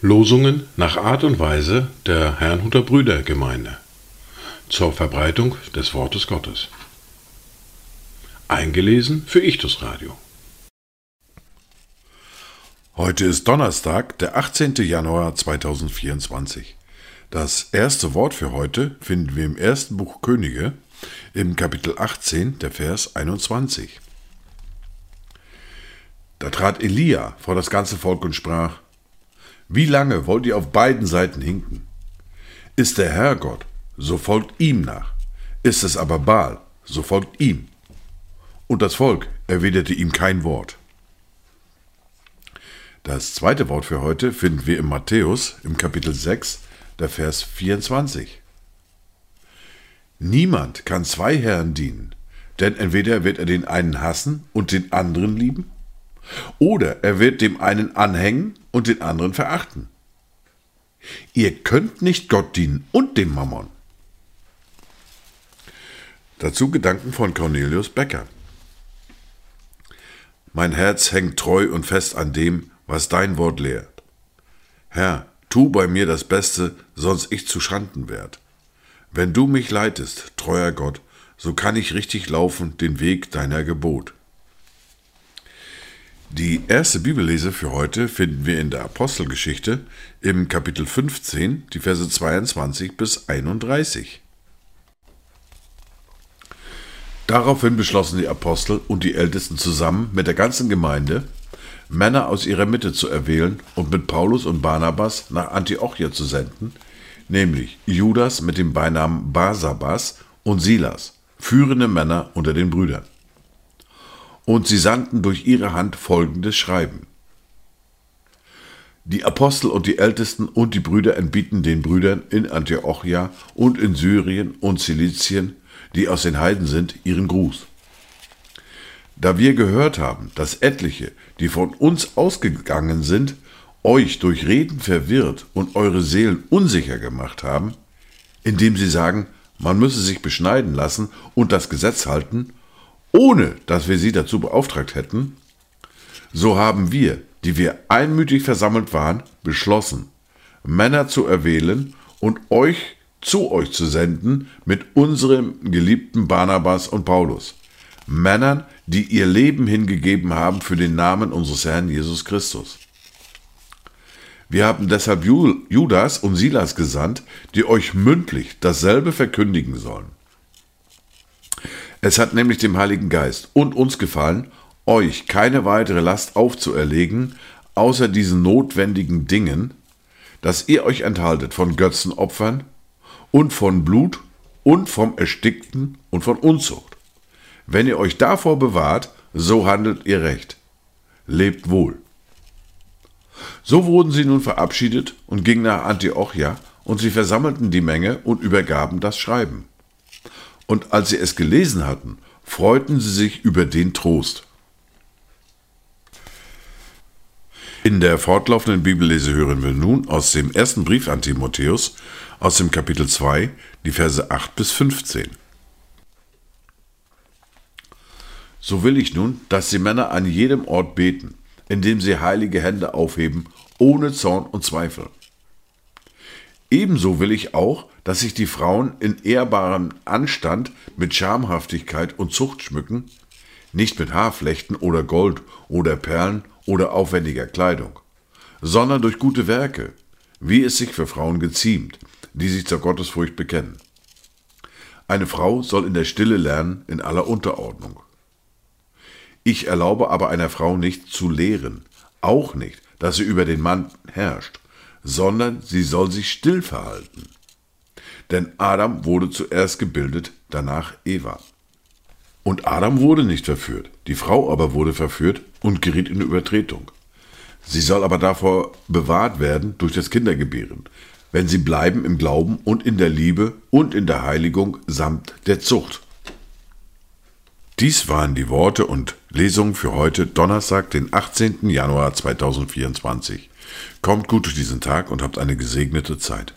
Losungen nach Art und Weise der Herrnhuter Brüdergemeinde zur Verbreitung des Wortes Gottes. Eingelesen für Ichtus Radio. Heute ist Donnerstag, der 18. Januar 2024. Das erste Wort für heute finden wir im ersten Buch Könige, im Kapitel 18, der Vers 21. Da trat Elia vor das ganze Volk und sprach, wie lange wollt ihr auf beiden Seiten hinken? Ist der Herr Gott, so folgt ihm nach. Ist es aber Baal, so folgt ihm. Und das Volk erwiderte ihm kein Wort. Das zweite Wort für heute finden wir in Matthäus im Kapitel 6, der Vers 24. Niemand kann zwei Herren dienen, denn entweder wird er den einen hassen und den anderen lieben, oder er wird dem einen anhängen und den anderen verachten. Ihr könnt nicht Gott dienen und dem Mammon. Dazu Gedanken von Cornelius Becker. Mein Herz hängt treu und fest an dem, was dein Wort lehrt. Herr, tu bei mir das Beste, sonst ich zu Schanden werd. Wenn du mich leitest, treuer Gott, so kann ich richtig laufen den Weg deiner Gebot. Die erste Bibellese für heute finden wir in der Apostelgeschichte im Kapitel 15, die Verse 22 bis 31. Daraufhin beschlossen die Apostel und die Ältesten zusammen mit der ganzen Gemeinde, Männer aus ihrer Mitte zu erwählen und mit Paulus und Barnabas nach Antiochia zu senden, nämlich Judas mit dem Beinamen Barsabas und Silas, führende Männer unter den Brüdern und sie sandten durch ihre Hand folgendes Schreiben. Die Apostel und die Ältesten und die Brüder entbieten den Brüdern in Antiochia und in Syrien und Silizien, die aus den Heiden sind, ihren Gruß. Da wir gehört haben, dass etliche, die von uns ausgegangen sind, euch durch Reden verwirrt und eure Seelen unsicher gemacht haben, indem sie sagen, man müsse sich beschneiden lassen und das Gesetz halten, ohne dass wir sie dazu beauftragt hätten, so haben wir, die wir einmütig versammelt waren, beschlossen, Männer zu erwählen und euch zu euch zu senden mit unserem geliebten Barnabas und Paulus, Männern, die ihr Leben hingegeben haben für den Namen unseres Herrn Jesus Christus. Wir haben deshalb Judas und Silas gesandt, die euch mündlich dasselbe verkündigen sollen. Es hat nämlich dem Heiligen Geist und uns gefallen, euch keine weitere Last aufzuerlegen, außer diesen notwendigen Dingen, dass ihr euch enthaltet von Götzenopfern und von Blut und vom Erstickten und von Unzucht. Wenn ihr euch davor bewahrt, so handelt ihr recht. Lebt wohl. So wurden sie nun verabschiedet und gingen nach Antiochia, und sie versammelten die Menge und übergaben das Schreiben und als sie es gelesen hatten, freuten sie sich über den Trost. In der fortlaufenden Bibellese hören wir nun aus dem ersten Brief an Timotheus, aus dem Kapitel 2, die Verse 8 bis 15. So will ich nun, dass die Männer an jedem Ort beten, indem sie heilige Hände aufheben, ohne Zorn und Zweifel. Ebenso will ich auch, dass sich die Frauen in ehrbarem Anstand mit Schamhaftigkeit und Zucht schmücken, nicht mit Haarflechten oder Gold oder Perlen oder aufwendiger Kleidung, sondern durch gute Werke, wie es sich für Frauen geziemt, die sich zur Gottesfurcht bekennen. Eine Frau soll in der Stille lernen in aller Unterordnung. Ich erlaube aber einer Frau nicht zu lehren, auch nicht, dass sie über den Mann herrscht, sondern sie soll sich still verhalten denn Adam wurde zuerst gebildet, danach Eva. Und Adam wurde nicht verführt, die Frau aber wurde verführt und geriet in Übertretung. Sie soll aber davor bewahrt werden durch das Kindergebären, wenn sie bleiben im Glauben und in der Liebe und in der Heiligung samt der Zucht. Dies waren die Worte und Lesungen für heute, Donnerstag, den 18. Januar 2024. Kommt gut durch diesen Tag und habt eine gesegnete Zeit.